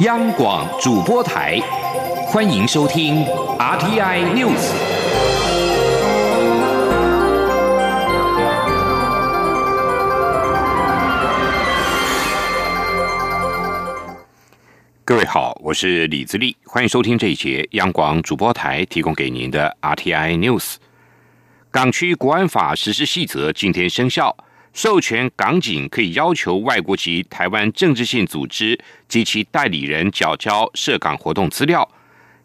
央广主播台，欢迎收听 RTI News。各位好，我是李自立，欢迎收听这一节央广主播台提供给您的 RTI News。港区国安法实施细则今天生效。授权港警可以要求外国籍台湾政治性组织及其代理人缴交涉港活动资料。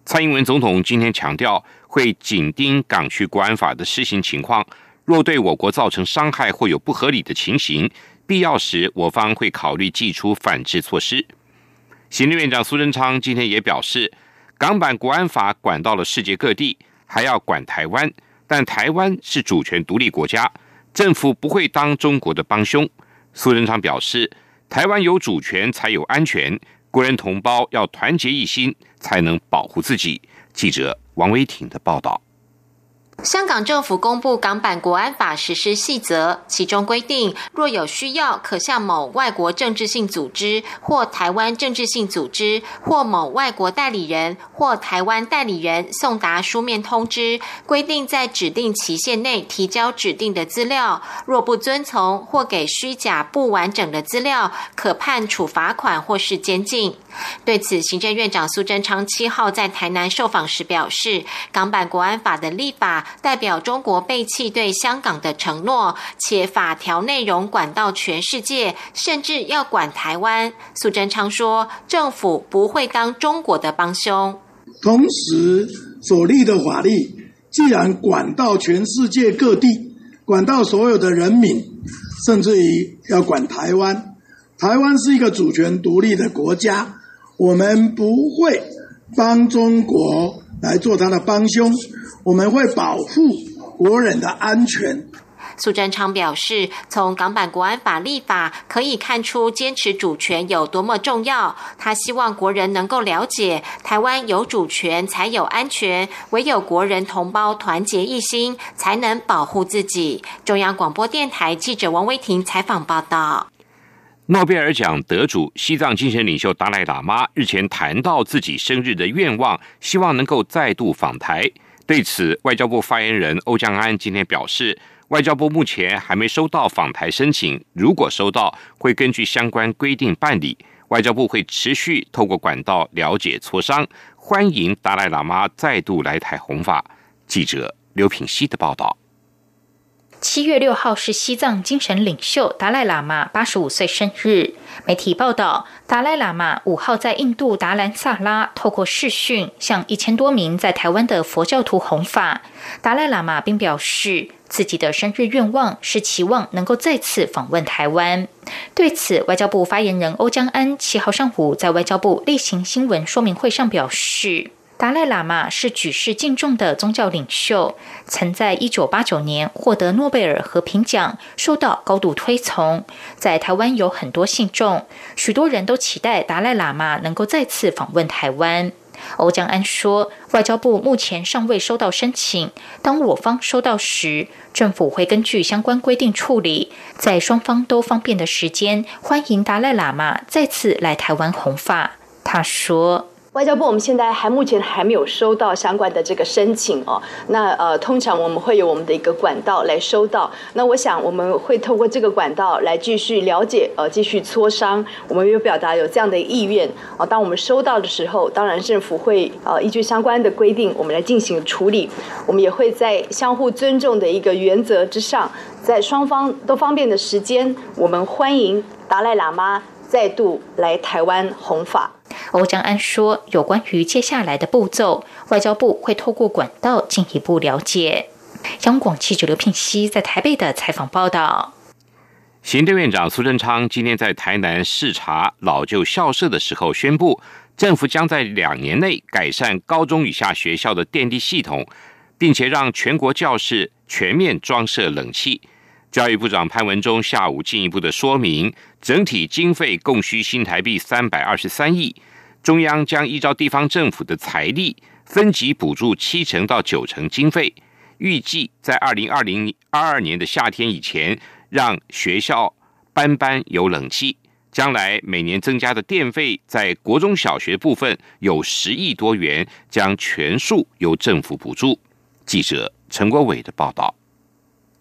蔡英文总统今天强调，会紧盯港区国安法的施行情况，若对我国造成伤害或有不合理的情形，必要时我方会考虑祭出反制措施。行政院长苏贞昌今天也表示，港版国安法管到了世界各地，还要管台湾，但台湾是主权独立国家。政府不会当中国的帮凶，苏贞昌表示，台湾有主权才有安全，国人同胞要团结一心，才能保护自己。记者王维挺的报道。香港政府公布港版国安法实施细则，其中规定，若有需要，可向某外国政治性组织或台湾政治性组织或某外国代理人或台湾代理人送达书面通知，规定在指定期限内提交指定的资料。若不遵从或给虚假不完整的资料，可判处罚款或是监禁。对此，行政院长苏贞昌七号在台南受访时表示，港版国安法的立法代表中国背弃对香港的承诺，且法条内容管到全世界，甚至要管台湾。苏贞昌说，政府不会当中国的帮凶。同时，所立的法律既然管到全世界各地，管到所有的人民，甚至于要管台湾，台湾是一个主权独立的国家。我们不会帮中国来做他的帮凶，我们会保护国人的安全。苏贞昌表示，从港版国安法立法可以看出坚持主权有多么重要。他希望国人能够了解，台湾有主权才有安全，唯有国人同胞团结一心，才能保护自己。中央广播电台记者王威婷采访报道。诺贝尔奖得主、西藏精神领袖达赖喇嘛日前谈到自己生日的愿望，希望能够再度访台。对此，外交部发言人欧江安今天表示，外交部目前还没收到访台申请，如果收到，会根据相关规定办理。外交部会持续透过管道了解磋商，欢迎达赖喇嘛再度来台弘法。记者刘品希的报道。七月六号是西藏精神领袖达赖喇嘛八十五岁生日。媒体报道，达赖喇嘛五号在印度达兰萨拉透过视讯向一千多名在台湾的佛教徒弘法。达赖喇嘛并表示，自己的生日愿望是期望能够再次访问台湾。对此，外交部发言人欧江安七号上午在外交部例行新闻说明会上表示。达赖喇嘛是举世敬重的宗教领袖，曾在一九八九年获得诺贝尔和平奖，受到高度推崇。在台湾有很多信众，许多人都期待达赖喇嘛能够再次访问台湾。欧江安说，外交部目前尚未收到申请，当我方收到时，政府会根据相关规定处理，在双方都方便的时间，欢迎达赖喇嘛再次来台湾弘法。他说。外交部，我们现在还目前还没有收到相关的这个申请哦。那呃，通常我们会有我们的一个管道来收到。那我想我们会透过这个管道来继续了解，呃，继续磋商。我们有表达有这样的意愿啊。当我们收到的时候，当然政府会呃依据相关的规定，我们来进行处理。我们也会在相互尊重的一个原则之上，在双方都方便的时间，我们欢迎达赖喇嘛再度来台湾弘法。欧江安说：“有关于接下来的步骤，外交部会透过管道进一步了解。”央广记者刘聘熙在台北的采访报道。行政院长苏贞昌今天在台南视察老旧校舍的时候宣布，政府将在两年内改善高中以下学校的电力系统，并且让全国教室全面装设冷气。教育部长潘文忠下午进一步的说明，整体经费共需新台币三百二十三亿，中央将依照地方政府的财力分级补助七成到九成经费，预计在二零二零二二年的夏天以前，让学校班班有冷气。将来每年增加的电费，在国中小学部分有十亿多元，将全数由政府补助。记者陈国伟的报道。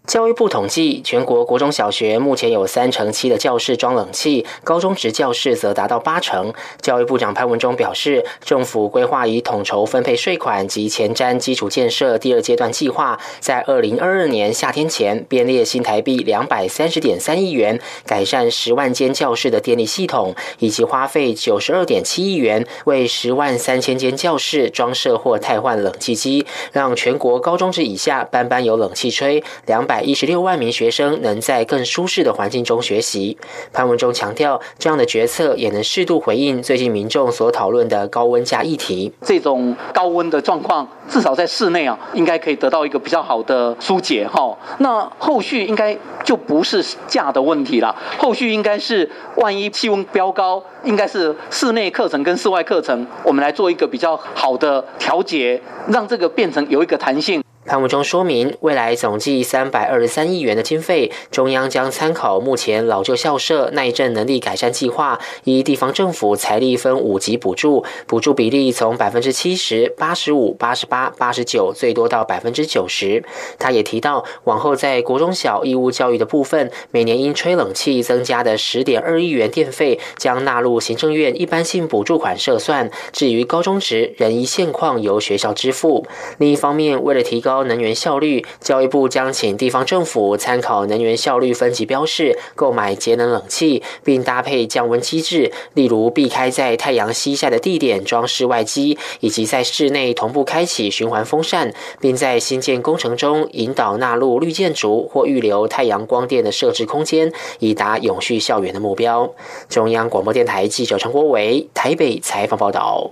教育部统计，全国国中小学目前有三成七的教室装冷气，高中职教室则达到八成。教育部长潘文忠表示，政府规划以统筹分配税款及前瞻基础建设第二阶段计划，在二零二二年夏天前编列新台币两百三十点三亿元，改善十万间教室的电力系统，以及花费九十二点七亿元为十万三千间教室装设或汰换冷气机，让全国高中职以下班班有冷气吹，两百。百一十六万名学生能在更舒适的环境中学习。潘文忠强调，这样的决策也能适度回应最近民众所讨论的高温假议题。这种高温的状况，至少在室内啊，应该可以得到一个比较好的疏解哈。那后续应该就不是假的问题了，后续应该是万一气温飙高，应该是室内课程跟室外课程，我们来做一个比较好的调节，让这个变成有一个弹性。潘文忠说明，未来总计三百二十三亿元的经费，中央将参考目前老旧校舍耐震能力改善计划，依地方政府财力分五级补助，补助比例从百分之七十、八十五、八十八、八十九，最多到百分之九十。他也提到，往后在国中小义务教育的部分，每年因吹冷气增加的十点二亿元电费，将纳入行政院一般性补助款设算。至于高中时，仍依现况由学校支付。另一方面，为了提高高能源效率，教育部将请地方政府参考能源效率分级标示，购买节能冷气，并搭配降温机制，例如避开在太阳西下的地点装室外机，以及在室内同步开启循环风扇，并在新建工程中引导纳入绿建筑或预留太阳光电的设置空间，以达永续校园的目标。中央广播电台记者陈国伟台北采访报道。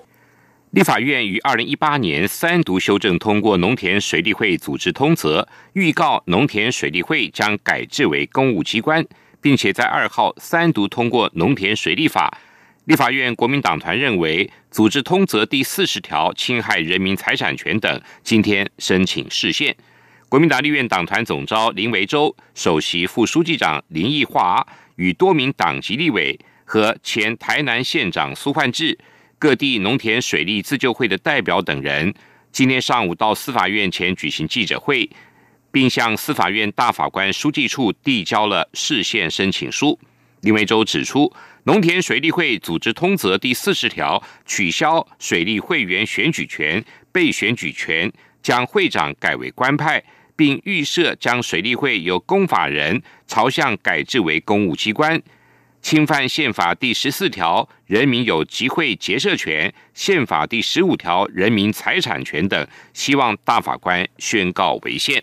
立法院于二零一八年三读修正通过农田水利会组织通则，预告农田水利会将改制为公务机关，并且在二号三读通过农田水利法。立法院国民党团认为组织通则第四十条侵害人民财产权等，今天申请释宪。国民党立院党团总召林维洲、首席副书记长林义华与多名党籍立委和前台南县长苏焕智。各地农田水利自救会的代表等人今天上午到司法院前举行记者会，并向司法院大法官书记处递交了释宪申请书。林维洲指出，农田水利会组织通则第四十条取消水利会员选举权、被选举权，将会长改为官派，并预设将水利会由公法人朝向改制为公务机关。侵犯宪法第十四条人民有集会结社权，宪法第十五条人民财产权等，希望大法官宣告违宪。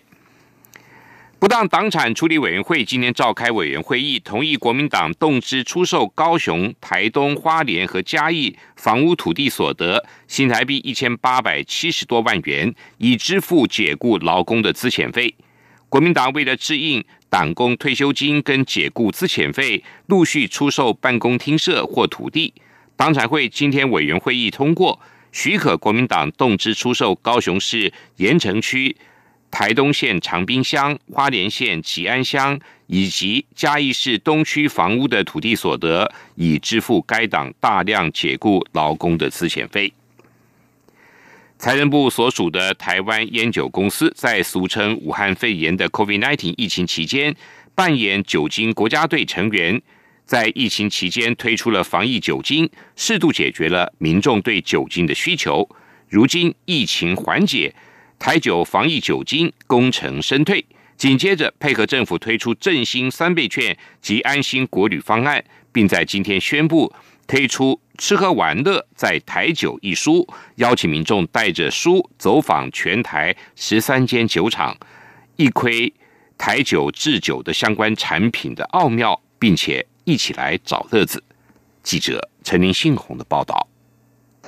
不当党产处理委员会今天召开委员会议，同意国民党动支出售高雄、台东、花莲和嘉义房屋土地所得新台币一千八百七十多万元，以支付解雇劳工的资遣费。国民党为了支应。党工退休金跟解雇资遣费陆续出售办公厅舍或土地，党产会今天委员会议通过许可国民党动支出售高雄市盐城区、台东县长滨乡、花莲县吉安乡以及嘉义市东区房屋的土地所得，以支付该党大量解雇劳工的资遣费。财政部所属的台湾烟酒公司在俗称武汉肺炎的 COVID-19 疫情期间，扮演酒精国家队成员，在疫情期间推出了防疫酒精，适度解决了民众对酒精的需求。如今疫情缓解，台酒防疫酒精功成身退，紧接着配合政府推出振兴三倍券及安心国旅方案，并在今天宣布。推出吃喝玩乐在台酒一书，邀请民众带着书走访全台十三间酒厂，一窥台酒制酒的相关产品的奥妙，并且一起来找乐子。记者陈林信宏的报道。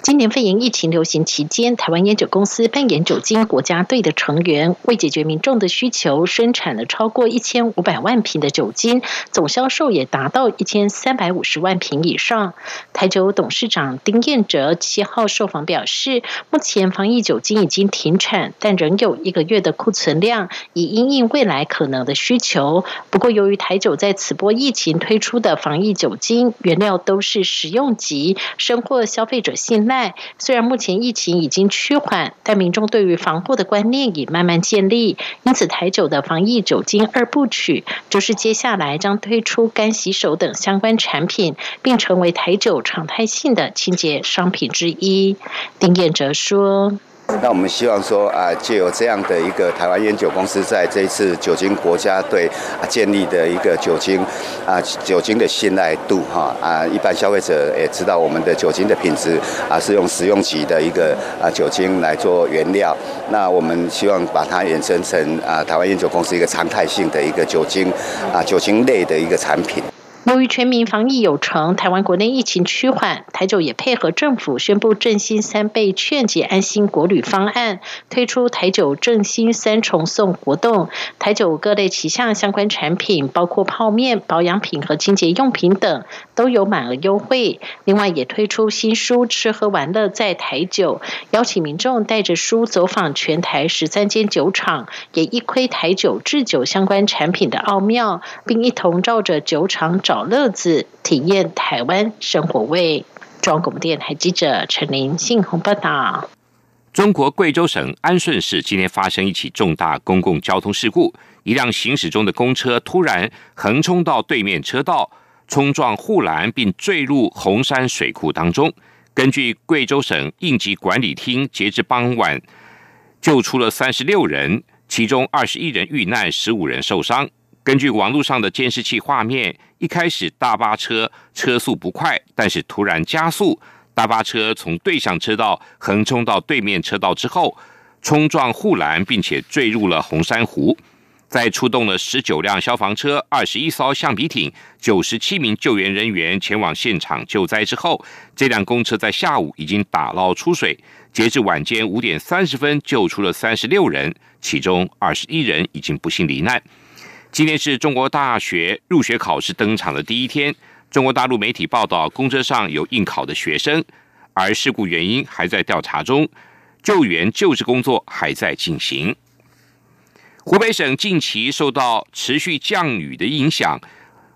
今年肺炎疫情流行期间，台湾烟酒公司扮演酒精国家队的成员，为解决民众的需求，生产了超过一千五百万瓶的酒精，总销售也达到一千三百五十万瓶以上。台酒董事长丁彦哲七号受访表示，目前防疫酒精已经停产，但仍有一个月的库存量，以应应未来可能的需求。不过，由于台酒在此波疫情推出的防疫酒精原料都是食用级，深获消费者信赖。虽然目前疫情已经趋缓，但民众对于防护的观念已慢慢建立。因此，台酒的防疫酒精二部曲，就是接下来将推出干洗手等相关产品，并成为台酒常态性的清洁商品之一。丁彦哲说。那我们希望说啊，借由这样的一个台湾烟酒公司在这一次酒精国家队建立的一个酒精啊酒精的信赖度哈啊，一般消费者也知道我们的酒精的品质啊是用食用级的一个啊酒精来做原料。那我们希望把它衍生成啊台湾烟酒公司一个常态性的一个酒精啊酒精类的一个产品。由于全民防疫有成，台湾国内疫情趋缓，台酒也配合政府宣布振兴三倍劝解安心国旅方案，推出台酒振兴三重送活动。台酒各类旗下相关产品，包括泡面、保养品和清洁用品等，都有满额优惠。另外，也推出新书《吃喝玩乐在台酒》，邀请民众带着书走访全台十三间酒厂，也一窥台酒制酒相关产品的奥妙，并一同照着酒厂找。找乐子，体验台湾生活味。中央广电台记者陈林信鸿报道：中国贵州省安顺市今天发生一起重大公共交通事故，一辆行驶中的公车突然横冲到对面车道，冲撞护栏，并坠入红山水库当中。根据贵州省应急管理厅，截至傍晚救出了三十六人，其中二十一人遇难，十五人受伤。根据网络上的监视器画面，一开始大巴车车速不快，但是突然加速，大巴车从对向车道横冲到对面车道之后，冲撞护栏，并且坠入了红山湖。在出动了十九辆消防车、二十一艘橡皮艇、九十七名救援人员前往现场救灾之后，这辆公车在下午已经打捞出水。截至晚间五点三十分，救出了三十六人，其中二十一人已经不幸罹难。今天是中国大学入学考试登场的第一天。中国大陆媒体报道，公车上有应考的学生，而事故原因还在调查中，救援救治工作还在进行。湖北省近期受到持续降雨的影响，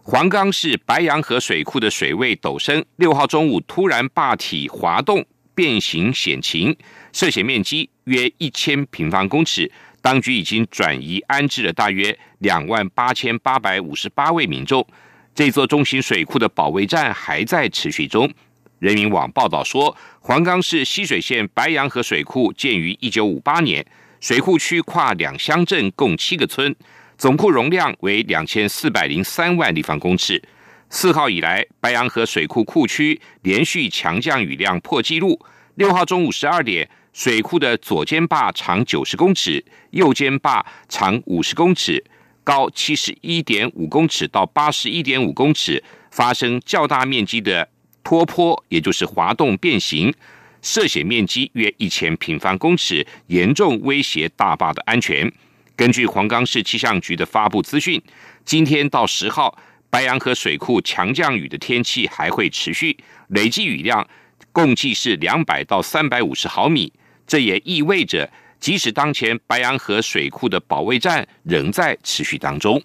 黄冈市白洋河水库的水位陡升，六号中午突然坝体滑动变形险情，涉险面积约一千平方公尺。当局已经转移安置了大约两万八千八百五十八位民众。这座中型水库的保卫战还在持续中。人民网报道说，黄冈市溪水县白洋河水库建于一九五八年，水库区跨两乡镇，共七个村，总库容量为两千四百零三万立方公尺。四号以来，白洋河水库库区连续强降雨量破纪录。六号中午十二点。水库的左肩坝长九十公尺，右肩坝长五十公尺，高七十一点五公尺到八十一点五公尺，发生较大面积的坡坡，也就是滑动变形，涉险面积约一千平方公尺，严重威胁大坝的安全。根据黄冈市气象局的发布资讯，今天到十号，白洋河水库强降雨的天气还会持续，累计雨量共计是两百到三百五十毫米。这也意味着，即使当前白洋河水库的保卫战仍在持续当中。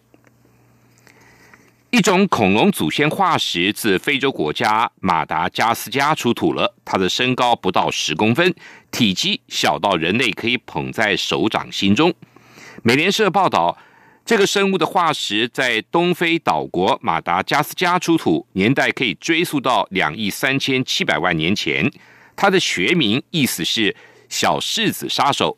一种恐龙祖先化石自非洲国家马达加斯加出土了，它的身高不到十公分，体积小到人类可以捧在手掌心中。美联社报道，这个生物的化石在东非岛国马达加斯加出土，年代可以追溯到两亿三千七百万年前。它的学名意思是。小柿子杀手，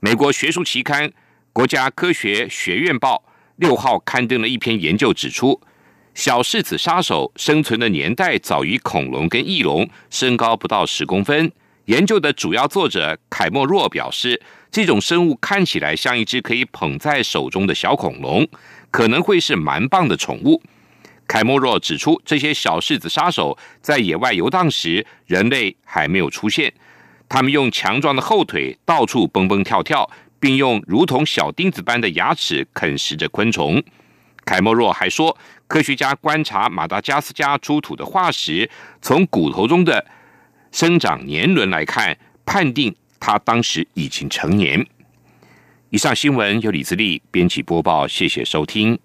美国学术期刊《国家科学学院报》六号刊登了一篇研究，指出小柿子杀手生存的年代早于恐龙跟翼龙，身高不到十公分。研究的主要作者凯莫若表示，这种生物看起来像一只可以捧在手中的小恐龙，可能会是蛮棒的宠物。凯莫若指出，这些小柿子杀手在野外游荡时，人类还没有出现。他们用强壮的后腿到处蹦蹦跳跳，并用如同小钉子般的牙齿啃食着昆虫。凯莫若还说，科学家观察马达加斯加出土的化石，从骨头中的生长年轮来看，判定它当时已经成年。以上新闻由李自力编辑播报，谢谢收听。